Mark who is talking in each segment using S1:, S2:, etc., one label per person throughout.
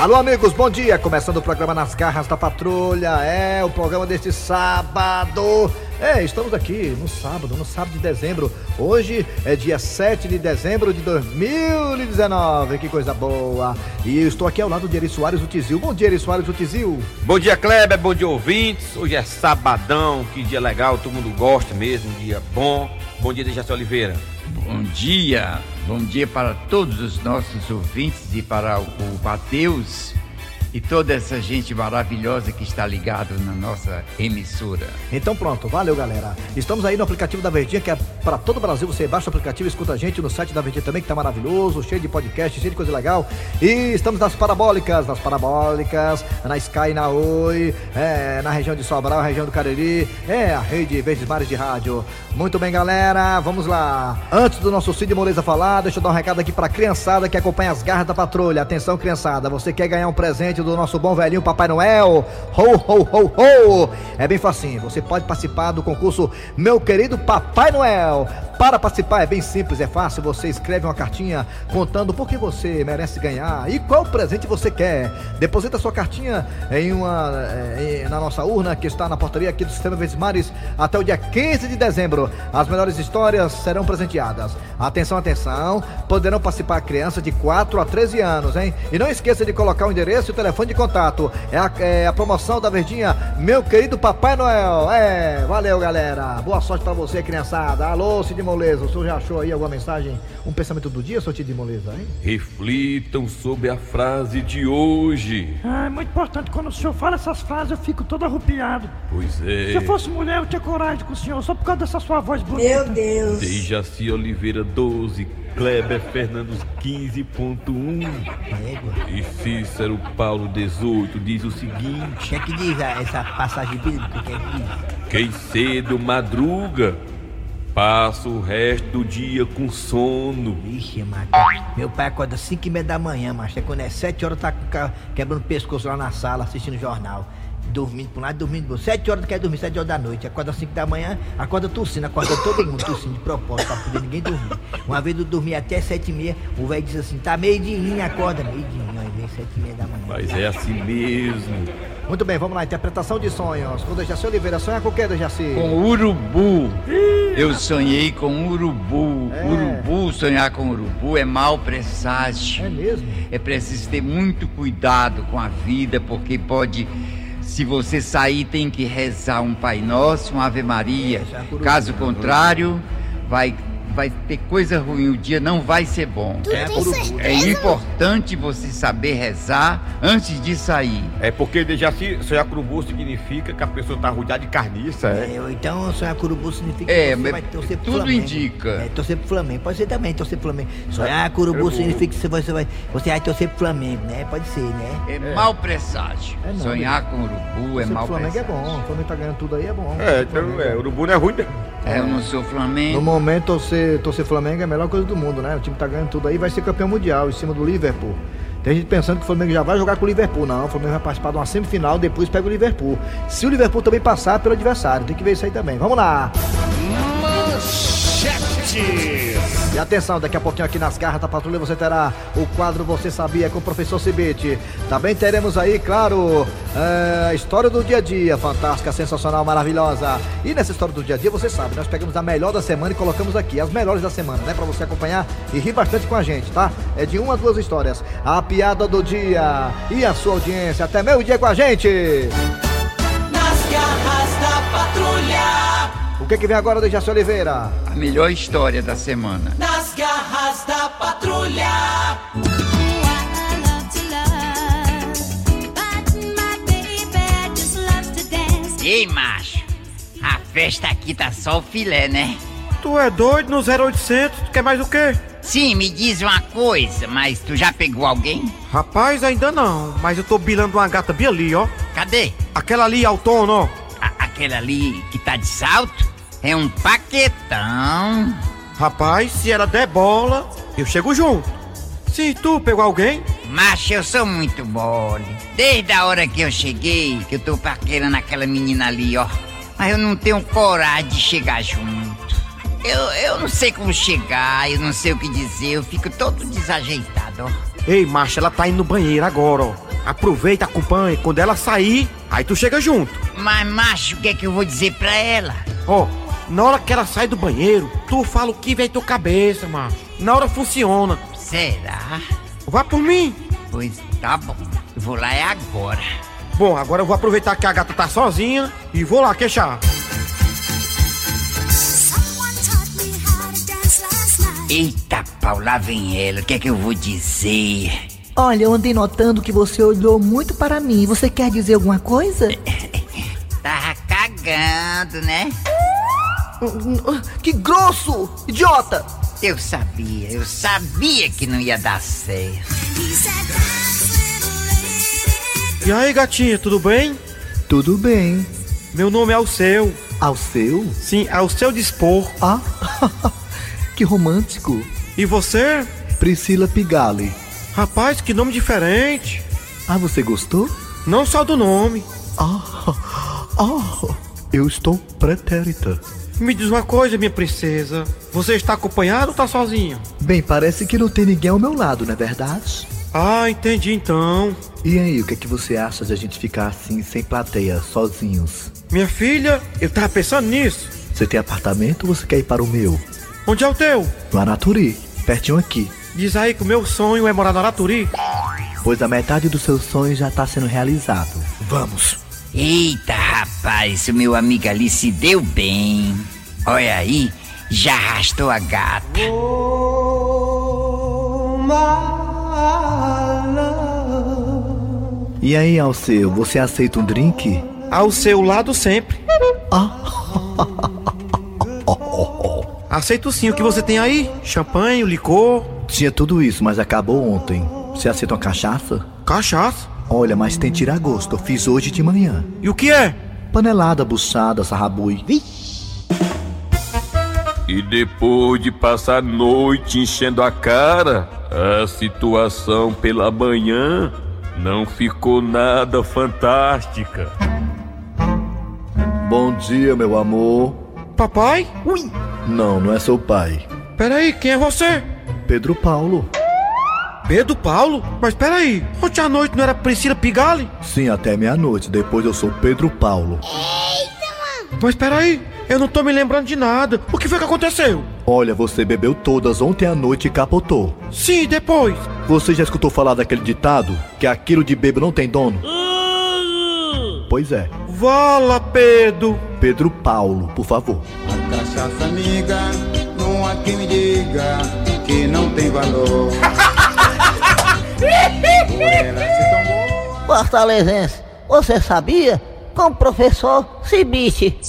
S1: Alô, amigos, bom dia. Começando o programa Nas Garras da Patrulha. É o programa deste sábado. É, estamos aqui no sábado, no sábado de dezembro. Hoje é dia 7 de dezembro de 2019. Que coisa boa. E eu estou aqui ao lado de Eri Soares, o Tizil. Bom dia, Eri Soares, o Tizil.
S2: Bom dia, Kleber. Bom dia, ouvintes. Hoje é sabadão. Que dia legal. Todo mundo gosta mesmo. Um dia bom. Bom dia, Dejaci Oliveira.
S3: Bom dia, bom dia para todos os nossos ouvintes e para o Mateus e toda essa gente maravilhosa que está ligado na nossa emissora.
S1: Então pronto, valeu galera. Estamos aí no aplicativo da Verdinha, que é para todo o Brasil. Você baixa o aplicativo escuta a gente no site da Verdinha também, que tá maravilhoso, cheio de podcast, cheio de coisa legal. E estamos nas parabólicas, nas parabólicas, na Sky, na Oi, é, na região de Sobral, região do Cariri, é a rede Verdes Mares de Rádio. Muito bem, galera, vamos lá. Antes do nosso Cid Moleza falar, deixa eu dar um recado aqui pra criançada que acompanha as garras da patrulha. Atenção, criançada, você quer ganhar um presente do nosso bom velhinho Papai Noel? Ho, ho, ho, ho! É bem facinho, você pode participar do concurso Meu Querido Papai Noel. Para participar é bem simples, é fácil. Você escreve uma cartinha contando por que você merece ganhar e qual presente você quer. Deposita sua cartinha em uma em, na nossa urna que está na portaria aqui do Sistema Verdes até o dia 15 de dezembro. As melhores histórias serão presenteadas. Atenção, atenção. Poderão participar crianças de 4 a 13 anos, hein? E não esqueça de colocar o endereço e o telefone de contato. É a, é a promoção da Verdinha, meu querido Papai Noel. É, valeu, galera. Boa sorte para você, criançada. Alô, Cid Moleza, o senhor já achou aí alguma mensagem, um pensamento do dia, seu Cid Moleza, hein?
S2: Reflitam sobre a frase de hoje.
S4: Ah, é muito importante. Quando o senhor fala essas frases, eu fico todo arrupiado.
S2: Pois é.
S4: Se eu fosse mulher, eu tinha coragem com o senhor, só por causa dessa sua voz bonita.
S5: Meu Deus.
S2: Dejaci Oliveira 12, Kleber Fernandes 15.1 e Cícero Paulo 18 diz o seguinte:
S6: O que é que diz a- essa passagem bíblica? Que é que diz?
S2: Quem cedo madruga, passa o resto do dia com sono.
S6: Vixe, macho. Meu pai acorda 5 e meia da manhã, macho. É quando é 7 horas, tá quebrando o pescoço lá na sala, assistindo jornal. Dormindo por um lado, dormindo por outro. 7 horas quer dormir, 7 horas da noite. Acorda 5 da manhã, acorda tossindo, acorda todo mundo tossindo de propósito, pra poder ninguém dormir. Uma vez eu dormi até 7 e meia, o velho disse assim: tá meio de acorda, meio de aí vem 7 e meia da manhã.
S2: Mas é assim mesmo.
S1: Muito bem, vamos lá. Interpretação de sonhos. Com Dejaci Oliveira. Sonha com o que, Dejaci?
S3: Com urubu. Eu sonhei com urubu.
S1: É.
S3: Urubu, sonhar com urubu é mau presságio.
S1: É mesmo?
S3: É preciso ter muito cuidado com a vida, porque pode. Se você sair, tem que rezar um Pai Nosso, uma Ave Maria.
S6: É.
S3: Caso contrário, vai, vai ter coisa ruim, o dia não vai ser bom.
S6: É a corubu.
S3: É importante você saber rezar antes de sair.
S2: É porque sonhar com urubu significa que a pessoa tá rodeada de carniça, é?
S6: É, ou então sonhar curubu significa
S3: É,
S6: que você
S3: mas
S6: vai torcer pro
S3: tudo
S6: Flamengo.
S3: indica.
S6: É, torcer pro Flamengo. Pode ser também, torcer pro Flamengo. Sonhar curubu significa que você vai, você vai, torcer pro Flamengo, né? Pode ser, né?
S3: É, mau presságio.
S1: É não,
S3: Sonhar com urubu é
S1: Torcer pro
S3: mau
S1: Flamengo é
S3: presságio.
S1: bom. O Flamengo tá ganhando tudo aí, é bom.
S2: É, então,
S1: Flamengo
S2: é, urubu não é ruim, né?
S3: É, eu não sou
S1: No
S3: Flamengo.
S1: momento, torcer, torcer Flamengo é a melhor coisa do mundo, né? O time tá ganhando tudo aí, vai ser campeão mundial em cima do Liverpool. Tem gente pensando que o Flamengo já vai jogar com o Liverpool. Não, o Flamengo vai participar de uma semifinal, depois pega o Liverpool. Se o Liverpool também passar pelo adversário, tem que ver isso aí também. Vamos lá! E atenção, daqui a pouquinho aqui nas garras da patrulha você terá o quadro Você Sabia com o professor Cibite. Também teremos aí, claro, é, a história do dia a dia, fantástica, sensacional, maravilhosa. E nessa história do dia a dia, você sabe, nós pegamos a melhor da semana e colocamos aqui, as melhores da semana, né? Pra você acompanhar e rir bastante com a gente, tá? É de uma a duas histórias. A piada do dia e a sua audiência. Até meio dia com a gente!
S7: Nas garras da patrulha.
S1: O que, que vem agora do Jaci Oliveira?
S3: A melhor história da semana.
S7: Nas garras da patrulha.
S8: Ei, macho, a festa aqui tá só o filé, né?
S4: Tu é doido no 0800? Tu quer mais o quê?
S8: Sim, me diz uma coisa, mas tu já pegou alguém?
S4: Rapaz, ainda não, mas eu tô bilando uma gata bem ali, ó.
S8: Cadê?
S4: Aquela ali, autônoma, ó.
S8: A- aquele ali que tá de salto? É um paquetão.
S4: Rapaz, se ela der bola, eu chego junto. Se tu pegou alguém,
S8: Macho, eu sou muito mole. Desde a hora que eu cheguei, que eu tô paquerando aquela menina ali, ó. Mas eu não tenho coragem de chegar junto. Eu, eu não sei como chegar, eu não sei o que dizer, eu fico todo desajeitado. ó.
S4: Ei, macho, ela tá indo no banheiro agora, ó. Aproveita, acompanha. Quando ela sair, aí tu chega junto.
S8: Mas, macho, o que é que eu vou dizer pra ela?
S4: Ó, na hora que ela sai do banheiro, tu fala o que vem tua cabeça, macho. Na hora funciona.
S8: Será?
S4: Vá por mim.
S8: Pois tá bom. Eu vou lá é agora.
S4: Bom, agora eu vou aproveitar que a gata tá sozinha e vou lá queixar.
S8: Eita, pau, lá vem ela. O que é que eu vou dizer?
S6: Olha, eu andei notando que você olhou muito para mim. Você quer dizer alguma coisa?
S8: Tava cagando, né?
S6: Que grosso! Idiota!
S8: Eu sabia, eu sabia que não ia dar certo.
S4: E aí, gatinha, tudo bem?
S1: Tudo bem.
S4: Meu nome é Alceu.
S1: Ao seu?
S4: Sim, ao seu dispor.
S1: Ah, que romântico.
S4: E você?
S1: Priscila Pigali.
S4: Rapaz, que nome diferente.
S1: Ah, você gostou?
S4: Não só do nome.
S1: Ah, ah, eu estou pretérita.
S4: Me diz uma coisa, minha princesa. Você está acompanhado ou tá sozinho?
S1: Bem, parece que não tem ninguém ao meu lado, não é verdade?
S4: Ah, entendi então.
S1: E aí, o que é que você acha de a gente ficar assim, sem plateia, sozinhos?
S4: Minha filha, eu tava pensando nisso.
S1: Você tem apartamento ou você quer ir para o meu?
S4: Onde é o teu?
S1: No Anaturi, pertinho aqui.
S4: Diz aí que o meu sonho é morar no Araturi.
S1: Pois a metade do seu sonho já está sendo realizado. Vamos.
S8: Eita, rapaz, o meu amigo ali se deu bem. Olha aí, já arrastou a gata.
S1: E aí, Alceu, você aceita um drink?
S4: Ao seu lado sempre. Aceito sim o que você tem aí. Champanhe, licor,
S1: Tinha tudo isso, mas acabou ontem. Você aceita uma cachaça?
S4: cachaça.
S1: Olha, mas tem tiragosto. Eu fiz hoje de manhã.
S4: E o que é?
S1: Panelada, buchada, sarrabui.
S2: E depois de passar a noite enchendo a cara, a situação pela manhã não ficou nada fantástica.
S1: Bom dia, meu amor.
S4: Papai?
S1: Não, não é seu pai.
S4: Peraí, quem é você?
S1: Pedro Paulo.
S4: Pedro Paulo? Mas peraí, ontem à noite não era Priscila Pigali?
S1: Sim, até meia-noite. Depois eu sou Pedro Paulo.
S4: Mas peraí, eu não tô me lembrando de nada. O que foi que aconteceu?
S1: Olha, você bebeu todas ontem à noite e capotou.
S4: Sim, depois.
S1: Você já escutou falar daquele ditado? Que aquilo de bebo não tem dono? Pois é.
S4: Vala, Pedro.
S1: Pedro Paulo, por favor.
S5: A cachaça amiga, não há quem me diga que não tem valor.
S6: Fortalezense, você sabia? Com o professor Cibite.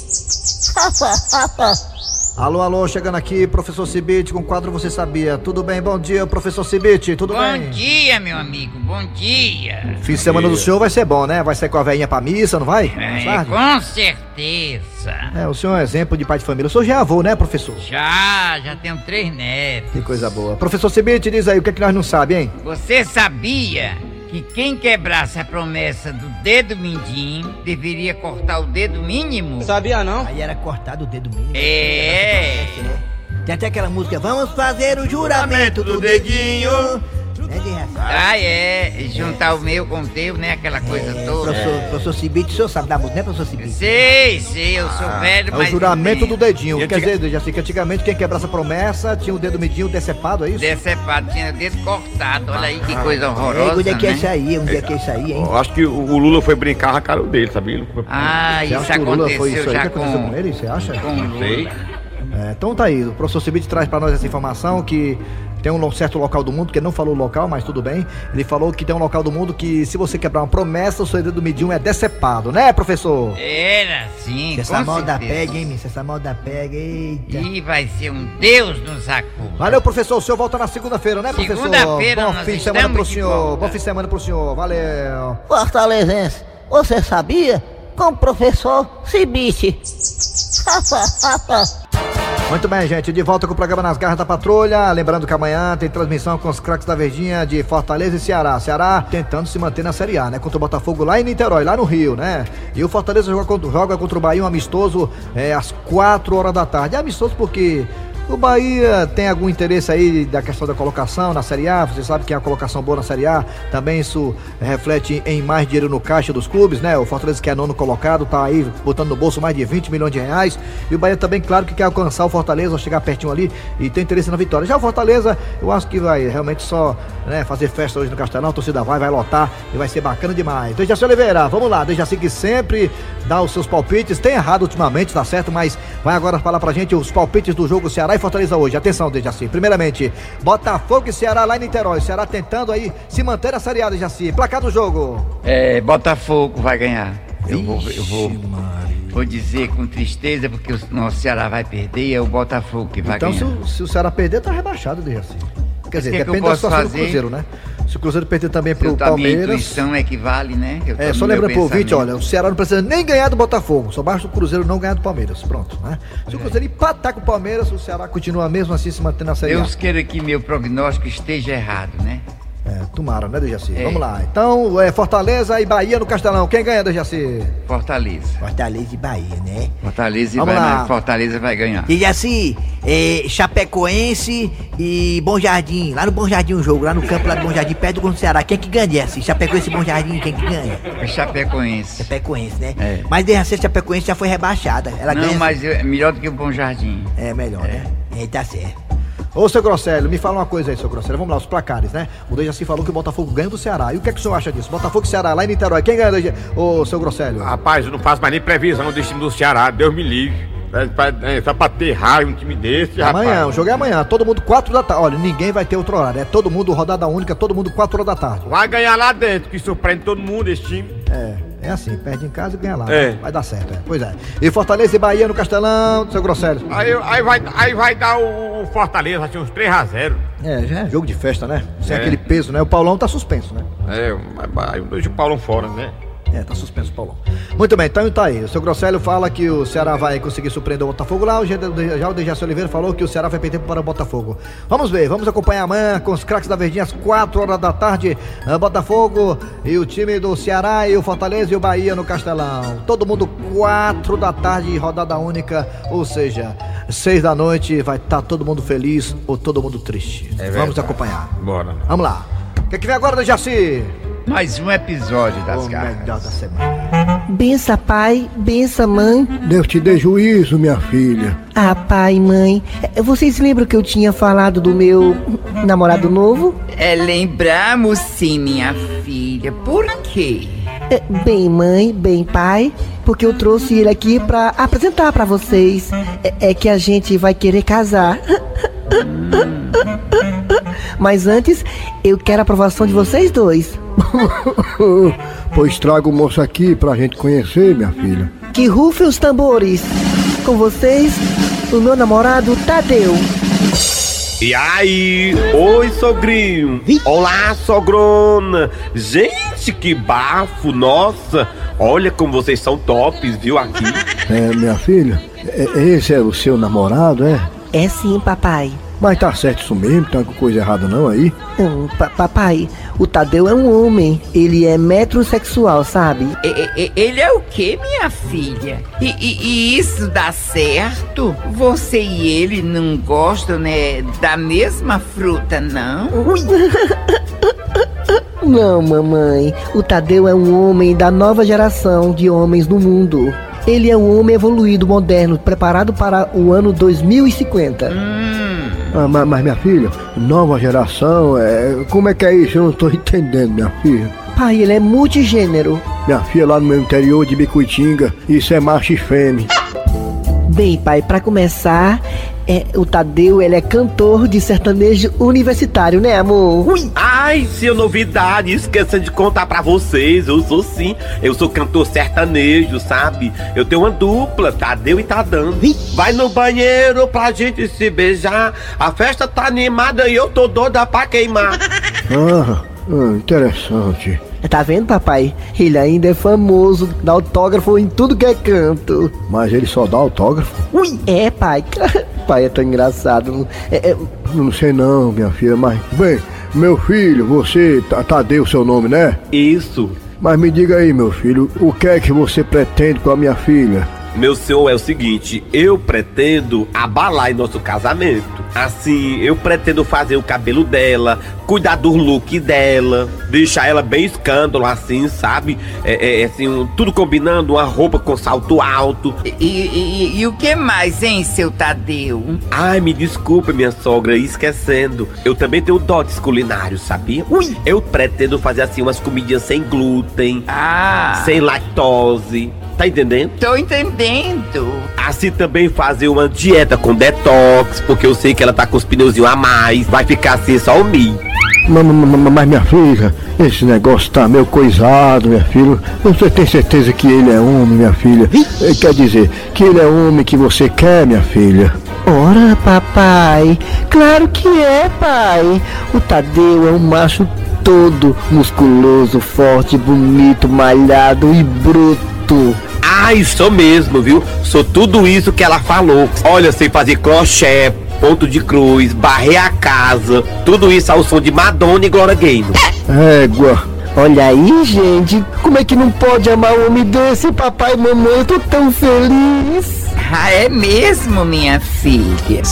S1: Alô, alô, chegando aqui, professor Cibite, com o quadro Você Sabia. Tudo bem? Bom dia, professor Cibite, tudo
S8: Bom
S1: bem?
S8: dia, meu amigo, bom dia.
S1: Fim de semana do senhor vai ser bom, né? Vai sair com a velhinha pra missa, não vai?
S8: É,
S1: Sabe?
S8: com certeza.
S1: É, o senhor é um exemplo de pai de família. O senhor já é avô, né, professor?
S8: Já, já tenho três netos.
S1: Que coisa boa. Professor Cibite, diz aí, o que é que nós não sabemos, hein?
S8: Você sabia que quem quebrasse a promessa do dedo mindinho deveria cortar o dedo mínimo?
S4: Sabia não?
S6: Aí era cortado o dedo mínimo.
S8: É.
S6: Tem até aquela música, vamos fazer o juramento do dedinho. Né, de.
S8: Ah, é. Juntar o meu com o teu, né? Aquela coisa
S6: É,
S8: toda.
S6: professor, professor Cibite, o senhor sabe da música, né, professor Cibite?
S8: Sei, sei, eu sou velho,
S1: É o
S8: mas.
S1: juramento do dedinho. Quer dizer, já sei que antigamente quem quebrasse a promessa tinha o dedo medinho decepado, é isso?
S8: Decepado, tinha o dedo cortado. Olha aí que coisa
S6: Ei,
S8: horrorosa.
S6: onde é que é
S8: né?
S6: isso aí? Onde é que é isso aí, hein?
S9: Eu acho que o Lula foi brincar, arrancaram o dele, sabia?
S8: Ah,
S1: Você
S8: isso
S1: acha que o Lula foi isso
S8: aconteceu
S1: aí que
S8: já
S1: aconteceu
S8: com,
S1: com ele, você acha?
S8: com o Lula.
S1: É, então tá aí, o professor Cibite traz pra nós essa informação que tem um certo local do mundo, que ele não falou o local, mas tudo bem. Ele falou que tem um local do mundo que se você quebrar uma promessa, o seu dedo medinho é decepado, né, professor?
S8: Era sim,
S6: Se essa moda pega, hein, se essa moda pega, eita.
S8: Ih, vai ser um Deus nos acuda.
S1: Valeu, professor. O senhor volta na segunda-feira, né, professor?
S8: Segunda-feira
S1: Bom
S8: nós
S1: fim de semana pro senhor. Bom fim de semana pro senhor. Valeu.
S6: Fortalezense, você sabia? Com o professor Cibite.
S1: Muito bem, gente. De volta com o programa Nas Garras da Patrulha. Lembrando que amanhã tem transmissão com os craques da Verdinha de Fortaleza e Ceará. Ceará tentando se manter na Série A, né? Contra o Botafogo lá em Niterói, lá no Rio, né? E o Fortaleza joga contra, joga contra o Bahia um amistoso é, às 4 horas da tarde. É amistoso porque O Bahia tem algum interesse aí da questão da colocação na Série A? Você sabe que a colocação boa na Série A. Também isso reflete em mais dinheiro no caixa dos clubes, né? O Fortaleza que é nono colocado, tá aí botando no bolso mais de 20 milhões de reais. E o Bahia também, claro, que quer alcançar o Fortaleza, chegar pertinho ali e tem interesse na vitória. Já o Fortaleza, eu acho que vai realmente só né, fazer festa hoje no Castelão, a torcida vai, vai lotar e vai ser bacana demais. Dejaci Oliveira, vamos lá, Dejaci que sempre dá os seus palpites, tem errado ultimamente, tá certo, mas vai agora falar pra gente os palpites do jogo Ceará e Fortaleza hoje. Atenção, Dejaci. Primeiramente, Botafogo e Ceará lá em Niterói. Ceará tentando aí se manter na Série A, Dejaci. Placar do jogo.
S3: É, Botafogo vai ganhar. Eu vou, eu vou, vou dizer com tristeza, porque o nosso Ceará vai perder e é o Botafogo que vai
S1: Então, se
S3: ganhar.
S1: o, se o Ceará perder, tá rebaixado, Dejaci. Quer dizer,
S3: que que eu
S1: depende da
S3: posso
S1: situação do
S3: fazer?
S1: Cruzeiro, né? Se o Cruzeiro perder também pro
S3: Eu, a minha
S1: Palmeiras.
S3: intuição é que vale, né? Eu
S1: É, só lembrando pro ouvinte, olha, o Ceará não precisa nem ganhar do Botafogo, só basta o Cruzeiro não ganhar do Palmeiras, pronto, né? Se
S3: É.
S1: o Cruzeiro empatar com o Palmeiras, o Ceará continua mesmo assim se mantendo na Série A.
S3: Deus queira que meu prognóstico esteja errado, né?
S1: É, tomara, né, Dejaci?
S3: É.
S1: Vamos lá. Então, é Fortaleza e Bahia no Castelão. Quem ganha, Dejaci?
S3: Fortaleza.
S6: Fortaleza e Bahia, né?
S3: Fortaleza e
S1: Vamos
S3: vai,
S1: lá.
S3: mas Fortaleza vai ganhar.
S6: E assim, é, Chapecoense e Bom Jardim. Lá no Bom Jardim um jogo, lá no campo lá do Bom Jardim, perto do Ceará. Quem é que ganha, assim? Chapecoense e Bom Jardim, quem que ganha?
S3: É Chapecoense.
S6: Chapecoense, né?
S3: É.
S6: Mas de ser Chapecoense já foi rebaixada. Ela
S3: Não,
S6: ganha.
S3: mas é melhor do que o Bom Jardim.
S6: É melhor, né? É, tá certo.
S1: Ô, seu Grosselio, me fala uma coisa aí, seu Grosselio. Vamos lá, os placares, né? O Dejaci falou que o Botafogo ganha do Ceará. E o que é que o senhor acha disso? Botafogo e Ceará, lá em Niterói. Quem ganha, Dejaci? Ô, seu Grosselio.
S9: Rapaz, eu não faço mais nem previsão desse time do Ceará, Deus me livre. É, é, só pra ter raiva um time desse,
S1: Amanhã, o
S9: rapaz.
S1: jogo é amanhã. Todo mundo 4 da tarde. Olha, ninguém vai ter outro horário. É todo mundo rodada única, todo mundo 4 horas da tarde.
S9: Vai ganhar lá dentro, que surpreende todo mundo esse time.
S1: É, é assim, perde em casa e ganha lá.
S9: É.
S1: Vai dar certo, é. Pois é. E Fortaleza e Bahia no Castelão, seu Grosselio.
S9: Aí, aí, vai, aí vai dar o, o Fortaleza, assim, uns 3x0.
S1: É, já é jogo de festa, né? Sem
S9: É.
S1: aquele peso, né? O Paulão tá suspenso, né?
S9: É, mas aí deixa o Paulão fora, né?
S1: É, tá suspenso Paulão. Muito bem, então tá aí. O seu Grosselio fala que o Ceará vai conseguir surpreender o Botafogo lá. O Já o Dejaci Oliveira falou que o Ceará vai perder para o Botafogo. Vamos ver, vamos acompanhar amanhã com os craques da Verdinha às 4 horas da tarde. ah, Botafogo e o time do Ceará e o Fortaleza e o Bahia no Castelão. Todo mundo 4 da tarde, rodada única, ou seja, 6 da noite, vai estar todo mundo feliz ou todo mundo triste. vamos
S9: verdade.
S1: acompanhar.
S9: Bora.
S1: Vamos lá. O que, é que vem agora, Dejaci?
S3: Mais um episódio das
S1: O
S3: garras.
S1: melhor da semana.
S10: Bença pai, bença mãe.
S11: Deus te dê juízo, minha filha.
S10: Ah, pai e mãe. Vocês lembram que eu tinha falado do meu namorado novo?
S8: É, lembramos sim, minha filha. Por quê?
S10: Eh, Bem, mãe, bem, pai, porque eu trouxe ele aqui pra apresentar pra vocês. É, é que a gente vai querer casar. Mas antes, eu quero a aprovação de vocês dois.
S11: pois traga o moço aqui pra gente conhecer, minha filha.
S10: Que rufem os tambores. Com vocês, o meu namorado Tadeu.
S12: E aí? Oi, sogrinho. Olá, sogrona. Gente, que bafo, nossa. Olha como vocês são tops, viu, aqui.
S11: É, minha filha, é- esse é o seu namorado, é?
S10: É sim, papai.
S11: Mas tá certo isso mesmo, tem alguma coisa errada não aí?
S10: Hum, pa- papai, o Tadeu é um homem. Ele é metrosexual, sabe?
S8: E- e- Ele é o que, minha filha? E, e- e isso dá certo? Você e ele não gostam, né, da mesma fruta, não?
S10: Não, mamãe. O Tadeu é um homem da nova geração de homens no mundo. Ele é um homem evoluído, moderno, preparado para o ano 2050.
S11: Ah, mas, mas, minha filha, nova geração, é, como é que é isso? Eu não tô entendendo, minha filha.
S10: Pai, ele é multigênero.
S11: Minha filha lá no meu interior de Bicuitinga, isso é macho e fêmea.
S10: Bem, pai, para começar, é, o Tadeu ele é cantor de sertanejo universitário, né, amor?
S12: Ai, se novidade, esqueça de contar pra vocês. Eu sou sim, eu sou cantor sertanejo, sabe? Eu tenho uma dupla, Tadeu e Tadão. Vai no banheiro pra gente se beijar. A festa tá animada e eu tô doida pra queimar.
S11: Ah, ah, interessante.
S10: Tá vendo, papai? Ele ainda é famoso, dá autógrafo em tudo que é canto.
S11: Mas ele só dá autógrafo?
S10: Ui, é, pai. pai é tão engraçado. É, é,
S11: Não sei não, minha filha, mas. Bem, meu filho, você. Ta- Tadeu, seu nome, né?
S12: Isso.
S11: Mas me diga aí, meu filho, o que é que você pretende com a minha filha?
S12: Meu senhor, é o seguinte, eu pretendo abalar em nosso casamento. Assim, eu pretendo fazer o cabelo dela, cuidar do look dela, deixar ela bem escândalo, assim, sabe? É, é, assim, um- tudo combinando, uma roupa com salto alto.
S8: E, e- e o que mais, hein, seu Tadeu?
S12: Ai, me desculpa, minha sogra, esquecendo. Eu também tenho dotes culinários, sabia? Ui! Eu pretendo fazer assim umas comidinhas sem glúten,
S8: Ah,
S12: sem lactose. Tá entendendo?
S8: tô entendendo.
S12: Assim também fazer uma dieta com detox, porque eu sei que ela tá com os pneuzinhos a mais. Vai ficar assim só o mi.
S11: Ma- ma- ma- Mas minha filha, esse negócio tá meio coisado, minha filha. Você tem certeza que ele é homem, minha filha? Eh, Quer dizer, que ele é homem que você quer, minha filha?
S10: Ora, papai, claro que é, pai. O Tadeu é um macho todo musculoso, forte, bonito, malhado e bruto.
S12: Ai, sou mesmo, viu? Sou tudo isso que ela falou. Olha, sei fazer crochê, ponto de cruz, varrer a casa. Tudo isso ao som de Madonna e Glória Gaynor.
S11: Égua.
S10: Olha aí, gente, como é que não pode amar um homem desse, papai e mamãe? Eu tô tão feliz.
S8: Ah, é mesmo, minha filha?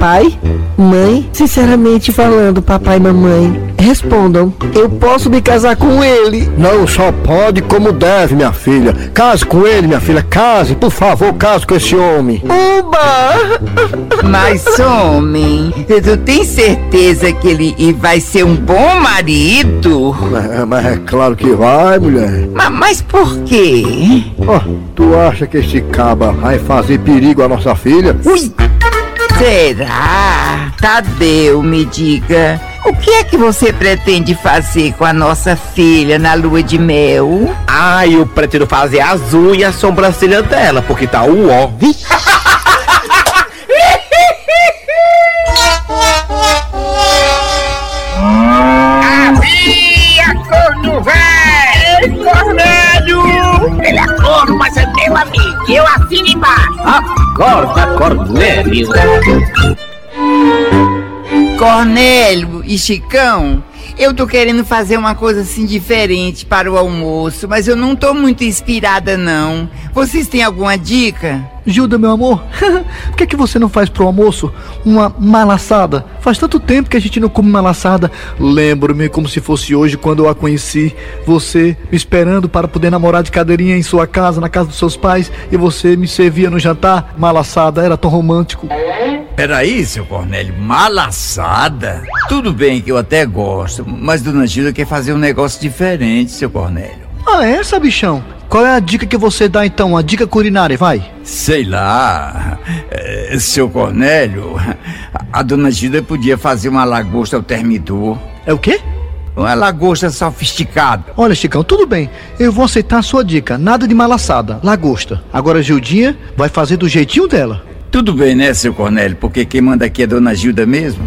S10: Pai, mãe, sinceramente falando, papai e mamãe, respondam, eu posso me casar com ele?
S11: Não só pode, como deve, minha filha. Case com ele, minha filha. Case, por favor, case com esse homem.
S10: Uba!
S8: Mas, homem, tu tem certeza que ele vai ser um bom marido?
S11: Mas, mas é claro que vai, mulher.
S8: Ma- Mas por quê?
S11: Ó, tu acha que esse caba vai fazer perigo à nossa filha?
S8: Ui! Será? Tadeu, me diga. O que é que você pretende fazer com a nossa filha na lua de mel?
S12: Ai, eu pretendo fazer as unhas e a sobrancelha dela, porque tá o ó.
S13: Havia corno velho! É corno, mas é meu amigo. Eu assino embaixo.
S12: Acorda, Cornélio.
S8: Cornélio e Chicão, eu tô querendo fazer uma coisa assim diferente para o almoço, mas eu não tô muito inspirada não. Vocês têm alguma dica?
S1: Gilda, meu amor, por que, que você não faz pro almoço uma malaçada? Faz tanto tempo que a gente não come malaçada. Lembro-me como se fosse hoje quando eu a conheci. Você me esperando para poder namorar de cadeirinha em sua casa, na casa dos seus pais, e você me servia no jantar. Malaçada, era tão romântico.
S3: Peraí, seu Cornélio, malaçada? Tudo bem que eu até gosto, mas Dona Gilda quer fazer um negócio diferente, seu Cornélio.
S1: Ah, é, sabichão? Qual é a dica que você dá então? A dica culinária, vai.
S3: Sei lá, eh, seu Cornélio, a Dona Gilda podia fazer uma lagosta ao termidor.
S1: É o quê?
S3: Uma lagosta sofisticada.
S1: Olha, Chicão, tudo bem. Eu vou aceitar a sua dica. Nada de malaçada, lagosta. Agora a Gildinha vai fazer do jeitinho dela.
S3: Tudo bem, né, seu Cornélio? Porque quem manda aqui é Dona Gilda mesmo?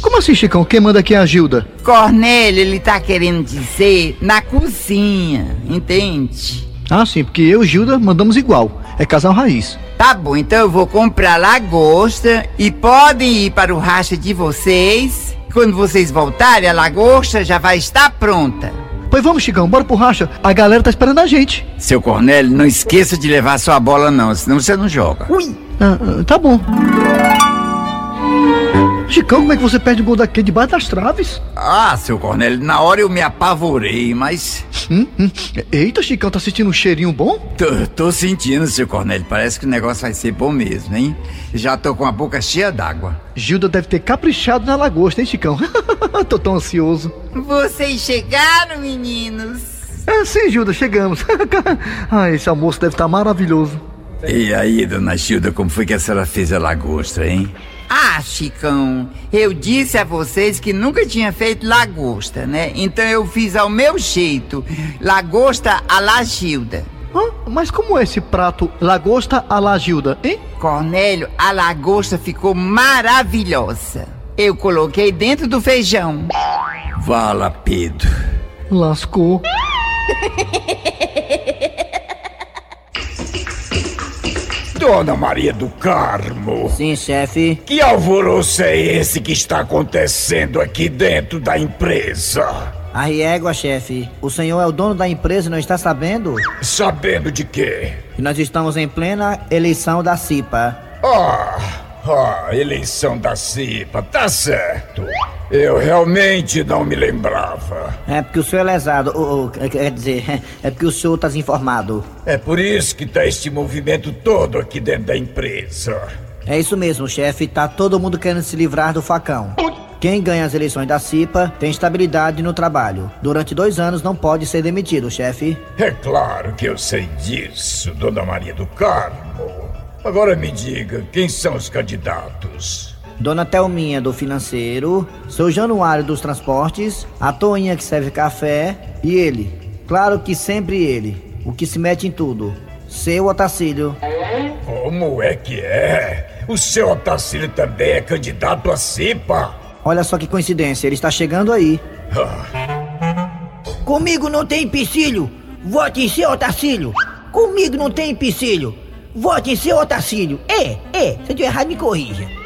S1: Como assim, Chicão? Quem manda aqui é a Gilda?
S8: Cornélio, ele tá querendo dizer na cozinha, entende?
S1: Ah, sim, porque eu e Gilda mandamos igual. É casal raiz.
S8: Tá bom, então eu vou comprar lagosta e podem ir para o racha de vocês. Quando vocês voltarem, a lagosta já vai estar pronta.
S1: Pois vamos, Chicão, bora pro racha. A galera tá esperando a gente.
S3: Seu Cornélio, não esqueça de levar sua bola não, senão você não joga.
S1: Ui! Ah, ah, tá bom. Chicão, como é que você perde um gol daquele debaixo das traves?
S3: Ah, seu Cornélio, na hora eu me apavorei, mas...
S1: Hum, hum. Eita, Chicão, tá sentindo um cheirinho bom?
S3: Tô, tô sentindo, seu Cornélio, parece que o negócio vai ser bom mesmo, hein? Já tô com a boca cheia d'água.
S1: Gilda deve ter caprichado na lagosta, hein, Chicão? Tô tão ansioso.
S8: Vocês chegaram, meninos?
S1: É, sim, Gilda, chegamos. ah, esse almoço deve estar maravilhoso.
S3: E aí, dona Gilda, como foi que a senhora fez a lagosta, hein?
S8: Ah, Chicão, eu disse a vocês que nunca tinha feito lagosta, né? Então eu fiz ao meu jeito, lagosta à la Gilda.
S1: Hã? Mas como é esse prato lagosta à la Gilda, hein?
S8: Cornélio, a lagosta ficou maravilhosa. Eu coloquei dentro do feijão.
S3: Vala, Pedro.
S1: Lascou.
S14: Dona Maria do Carmo.
S6: Sim, chefe.
S14: Que alvoroço é esse que está acontecendo aqui dentro da empresa?
S6: A régua, chefe. O senhor é o dono da empresa e não está sabendo?
S14: Sabendo de quê?
S6: Que nós estamos em plena eleição da CIPA.
S14: Ah, ah, eleição da CIPA, tá certo. Eu realmente não me lembrava.
S6: É porque o senhor é lesado. ou- ou, quer dizer, é porque o senhor está desinformado.
S14: É por isso que tá este movimento todo aqui dentro da empresa.
S6: É isso mesmo, chefe. Tá todo mundo querendo se livrar do facão. Quem ganha as eleições da CIPA tem estabilidade no trabalho. Durante dois anos não pode ser demitido, chefe.
S14: É claro que eu sei disso, Dona Maria do Carmo. Agora me diga, quem são os candidatos?
S6: Dona Thelminha do financeiro, seu Januário dos transportes, a Toinha que serve café e ele. Claro que sempre ele, o que se mete em tudo. Seu Otacílio.
S14: Como é que é? O seu Otacílio também é candidato a CIPA?
S6: Olha só que coincidência, ele está chegando aí. Comigo não tem empecilho. Vote em seu Otacílio. Comigo não tem empecilho. Vote em seu Otacílio. É, é. Se eu errar, me corrija.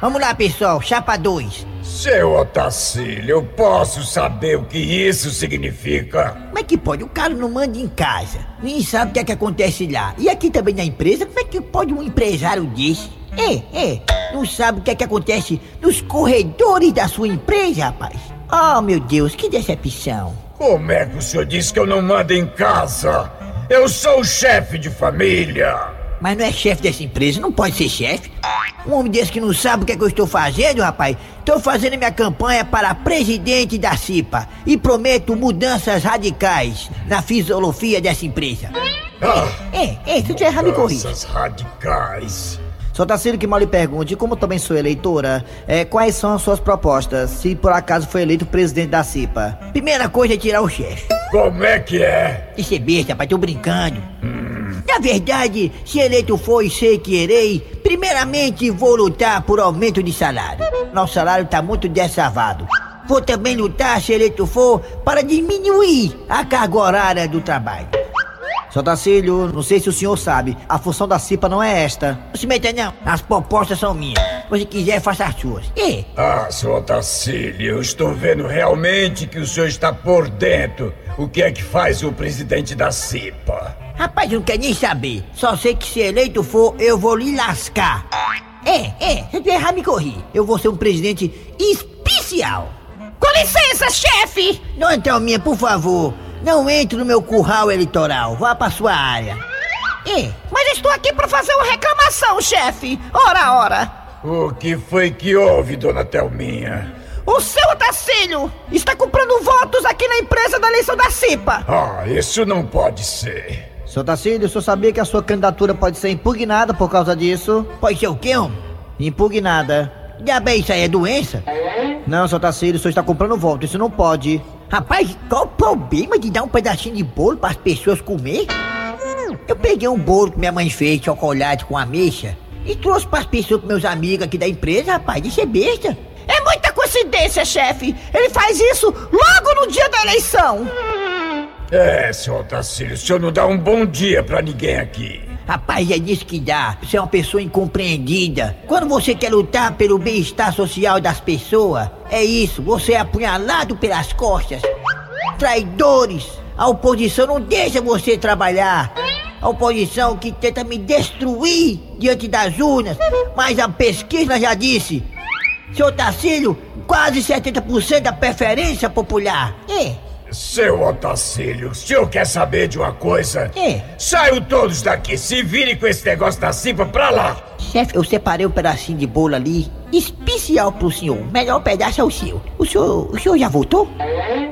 S6: Vamos lá, pessoal. Chapa 2.
S14: Seu Otacílio, eu posso saber o que isso significa?
S6: Como é que pode? O cara não manda em casa. Nem sabe o que é que acontece lá. E aqui também na empresa, como é que pode um empresário desse? É, é. Não sabe o que é que acontece nos corredores da sua empresa, rapaz. Oh, meu Deus, que decepção.
S14: Como é que o senhor disse que eu não mando em casa? Eu sou o chefe de família.
S6: Mas não é chefe dessa empresa, não pode ser chefe. Um homem desse que não sabe o que, é que eu estou fazendo, rapaz. Estou fazendo minha campanha para presidente da CIPA e prometo mudanças radicais na fisiologia dessa empresa. É, é, se eu errar, me corrija.
S14: Mudanças radicais.
S6: Só Tacílio que mal lhe pergunte, como também sou eleitora, é, quais são as suas propostas, se por acaso foi eleito presidente da CIPA? Primeira coisa é tirar o chefe.
S14: Como é que é?
S6: Isso é besta, rapaz, tô brincando. Na verdade, se eleito for e sei que irei, primeiramente vou lutar por aumento de salário. Nosso salário tá muito dessavado. Vou também lutar, se eleito for, para diminuir a carga horária do trabalho. Só Tacílio, não sei se o senhor sabe, a função da CIPA não é esta. Não se meta não, as propostas são minhas. Se quiser, faça as suas. É,
S14: Ah, seu Otacílio, eu estou vendo realmente que o senhor está por dentro. O que é que faz o presidente da CIPA?
S6: Rapaz, eu não quero nem saber. Só sei que se eleito for, eu vou lhe lascar. É, é, se eu errar, me corri. Eu vou ser um presidente especial. Com licença, chefe! Dona Thelminha, por favor, não entre no meu curral eleitoral. Vá pra sua área. É,
S13: Mas estou aqui para fazer uma reclamação, chefe. Ora, ora.
S14: O que foi que houve, dona Thelminha?
S13: O seu Otacílio está comprando votos aqui na empresa da eleição da CIPA.
S14: Ah, isso não pode ser.
S6: Seu Tacílio, o senhor sabia que a sua candidatura pode ser impugnada por causa disso? Pode ser o quê, homem? Impugnada. Diabo, isso aí é doença? Não, seu Tacílio, o senhor está comprando voto, isso não pode. Rapaz, qual o problema de dar um pedacinho de bolo para as pessoas comer? Eu peguei um bolo que minha mãe fez, chocolate com ameixa, e trouxe para as pessoas, pros meus amigos aqui da empresa, rapaz, isso é besta.
S13: É muita coincidência, chefe. Ele faz isso logo no dia da eleição.
S14: É, seu Otacílio, o senhor não dá um bom dia pra ninguém aqui.
S6: Rapaz, é disso que dá. Você é uma pessoa incompreendida. Quando você quer lutar pelo bem-estar social das pessoas, é isso, você é apunhalado pelas costas. Traidores! A oposição não deixa você trabalhar. A oposição que tenta me destruir diante das urnas. Mas a pesquisa já disse. Seu Tacílio, quase 70% da preferência popular. É.
S14: Seu Otacílio, o senhor quer saber de uma coisa?
S6: É.
S14: Saiam todos daqui, se virem com esse negócio da CIPA pra lá.
S6: Chefe, eu separei um pedacinho de bolo ali, especial pro senhor. O melhor pedaço é o seu. O senhor, o senhor já voltou?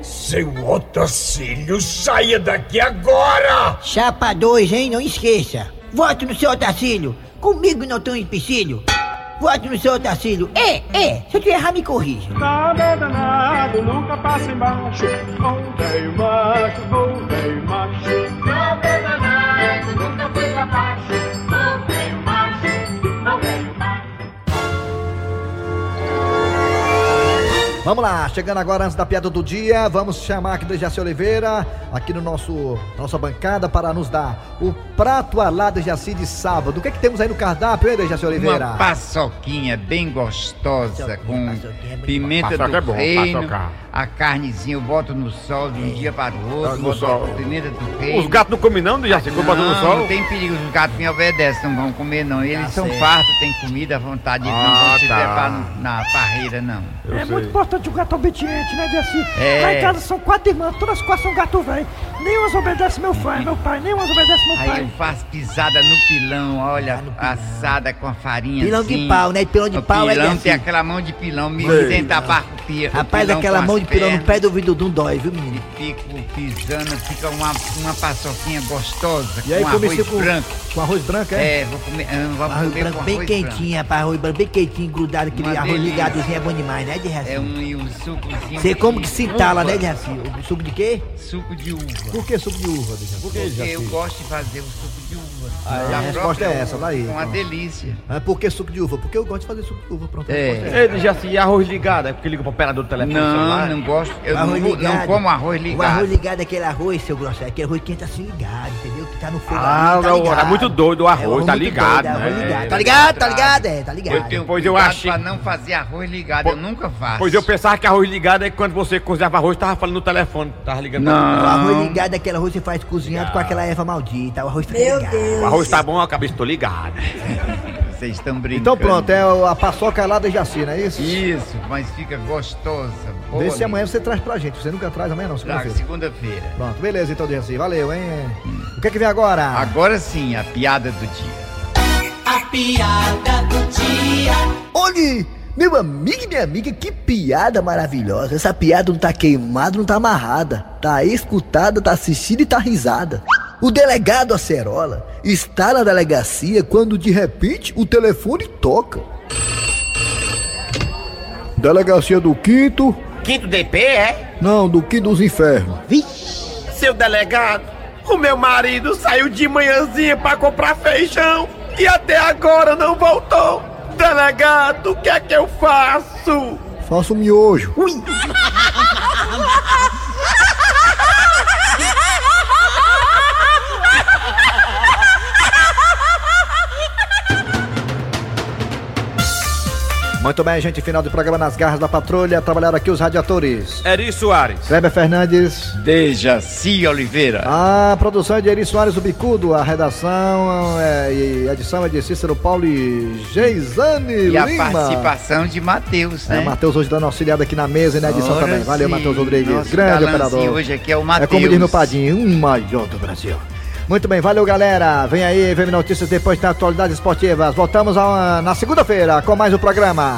S14: Seu Otacílio, saia daqui agora!
S6: Chapa 2, hein? Não esqueça. Vote no seu Otacílio. Comigo não tem um empecilho. No seu Otacílio. É, é. Se eu te errar, me corrija.
S15: Nada danado, nunca passa embaixo. Voltei macho, voltei macho.
S1: Vamos lá, chegando agora antes da piada do dia, vamos chamar aqui do Jaci Oliveira, aqui no nosso nossa bancada, para nos dar o prato alado Jaci de sábado. O que é que temos aí no cardápio, hein, Jaci Oliveira?
S3: Uma paçoquinha bem gostosa com pimenta
S9: Paçoca
S3: do
S9: é bom,
S3: reino,
S9: paçoca.
S8: A carnezinha eu boto no sol de um dia para o outro,
S9: Ah, no sol.
S8: a pimenta do.
S9: Os gatos não comem não, já se bota no
S8: Não,
S9: sol?
S8: não tem perigo, os gatos me obedecem, não vão comer não. Eles
S9: Tá
S8: são
S9: certo.
S8: fartos, têm comida à vontade, eles não
S9: Ah,
S8: vão se
S9: tá.
S8: trepar no- na parreira não.
S16: é muito importante o gato obediente, né, Deci?
S8: É.
S16: Lá em casa são quatro irmãs, todas quatro são gato velho. Nenhumas obedece meu pai, meu pai, nenhumas obedece meu
S8: Aí
S16: pai.
S8: eu faço pisada no pilão, olha, assada com a farinha
S6: Pilão de
S8: assim.
S6: pau, né? Pilão de
S8: O
S6: pau é
S8: pilão
S6: assim.
S8: tem aquela mão de pilão, me
S6: Sei.
S8: tenta abaixo o pi- o
S6: Rapaz,
S8: pilão
S6: aquela mão
S8: as
S6: de pilão no pé do vidudum dói, viu, menino?
S8: Fico pisando, fica uma, uma paçoquinha gostosa
S6: E aí,
S8: com
S6: come
S8: arroz
S6: com-
S8: branco.
S1: Com arroz branco, é?
S8: É, vou comer, não vou
S6: Arroz
S8: comer
S6: branco bem
S8: arroz
S6: quentinho, rapaz. Arroz branco bem quentinho, grudado, aquele
S8: Uma
S6: arroz
S8: delícia.
S6: ligadozinho é bom demais, né, de
S8: branco. É um, e um sucozinho
S6: Você
S8: de
S6: como que se entala, né, de Raci? O Suco de quê?
S8: Suco de uva.
S1: Por que suco de uva, Dejaci?
S8: Porque eu gosto de fazer o suco de uva.
S1: Ah, é, a resposta é essa,
S8: uva,
S1: daí,
S8: Com uma
S1: então.
S8: delícia.
S1: Ah, por que suco de uva? Porque eu gosto de fazer suco de uva, pronto.
S8: É.
S9: Ele já se arroz ligado, é porque liga pro operador do telefone
S8: Não,
S9: celular.
S8: não gosto. Eu não, não como arroz ligado.
S6: O arroz ligado é aquele arroz, seu grosso, é aquele arroz que tá assim ligado, entendeu? Que tá no fogo
S9: Ah,
S6: ali, tá ligado.
S9: é muito doido o arroz,
S6: É,
S9: tá
S6: muito
S9: ligado,
S6: doido,
S9: né?
S6: arroz ligado.
S9: É,
S6: Tá ligado, tá ligado, é, tá ligado.
S8: Eu tenho
S9: Pois eu achei-
S8: pra não fazer arroz ligado, eu nunca faço.
S9: Pois eu pensava que arroz ligado é quando você cozinhava arroz, tava falando no telefone, tava ligando
S8: Não.
S6: O arroz ligado é aquele arroz que você faz cozinhando com aquela erva maldita, o arroz fica ligado.
S9: O arroz tá bom, a cabeça tô ligado.
S8: Vocês estão brincando.
S1: Então pronto, é a paçoca lá de Jaci, não é isso?
S8: Isso, mas fica gostosa. boa
S1: Vê se amanhã você traz pra gente. Você nunca traz amanhã não, segunda-feira.
S8: segunda-feira.
S1: Pronto, beleza então, Jaci. Valeu, hein? O que é que vem agora?
S8: Agora sim, a piada do dia.
S7: A piada do dia.
S17: Olhe, meu amigo e minha amiga, que piada maravilhosa. Essa piada não tá queimada, não tá amarrada. Tá escutada, tá assistida e tá risada. O delegado Acerola está na delegacia quando de repente o telefone toca.
S11: Delegacia do Quinto.
S12: Quinto DP, é?
S11: Não, do Quinto dos Infernos.
S12: Seu delegado, o meu marido saiu de manhãzinha pra comprar feijão e até agora não voltou. Delegado, o que é que eu faço?
S11: Faça um miojo.
S1: Muito bem, gente. Final do programa nas garras da patrulha. Trabalharam aqui os radiadores.
S9: Eri Soares.
S1: Kleber Fernandes.
S8: Dejaci Oliveira.
S1: A produção é de Eri Soares, o Bicudo. A redação é, e edição é de Cícero Paulo e Geisane
S8: E
S1: Lima.
S8: a participação de Matheus,
S1: É,
S8: né?
S1: Matheus hoje dando auxiliado aqui na mesa e na edição
S8: Ora
S1: também. Valeu, Matheus Rodrigues.
S8: nosso
S1: Grande operador.
S8: hoje aqui é o
S1: É como diz
S8: Matheus.
S1: meu padinho, um maior do Brasil. Muito bem, valeu galera. Vem aí, vem notícias depois da atualidades esportivas. Voltamos a- na segunda-feira com mais um programa.